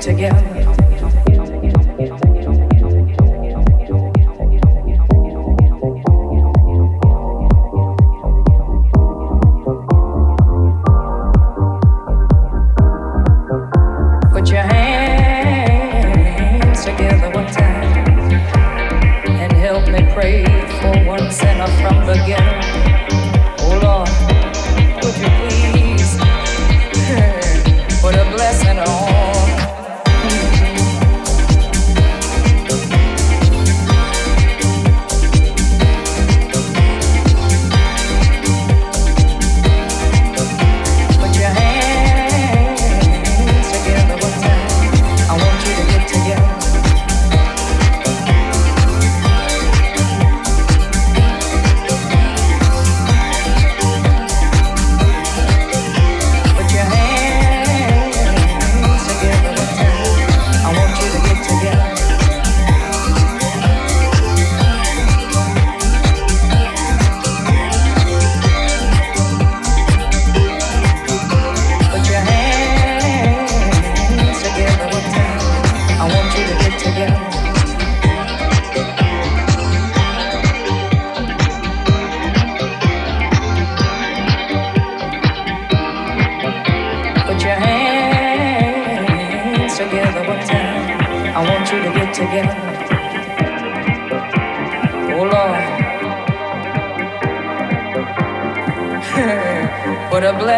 together.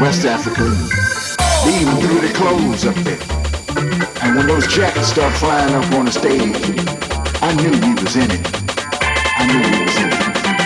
West Africa. They even threw their clothes up there. And when those jackets start flying up on the stage, I knew we was in it. I knew we was in it.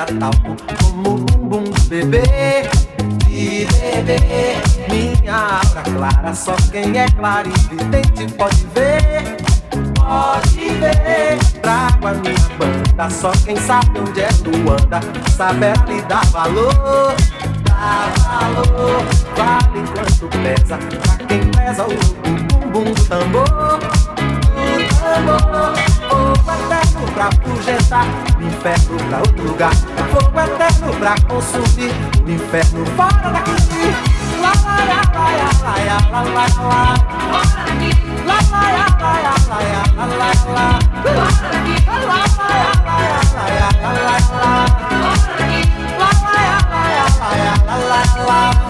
cheira talco como o bumbum do bebê. De bebê, minha aura clara, só quem é claro e vidente pode ver. Pode ver, trago a minha banda, só quem sabe onde é tu anda, saber lhe dar valor. Dá valor, vale quanto pesa, pra quem pesa o bumbum do tambor. Do tambor fogo eterno pra projetar o inferno pra outro lugar. Fogo eterno pra consumir o inferno fora daqui. Lá, lá, lá, lá, lá, lá, lá, lá, lá. Fora daqui. Lá, lá, lá, lá, lá, lá, lá, lá. Fora daqui. Lá, lá, lá, lá, lá, lá, lá, lá. Fora daqui. Lá, lá, lá, lá, lá, lá, lá.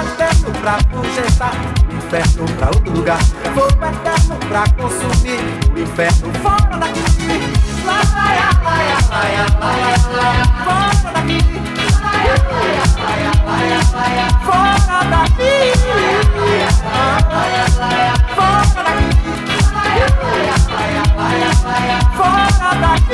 eterno pra projetar, o inferno pra outro lugar. Fogo eterno pra consumir, o inferno fora daqui. Laia, laia, laia, laia, laia, fora daqui. Laia, laia, laia, laia, fora daqui. Laia, laia, laia, fora daqui. Fora daqui.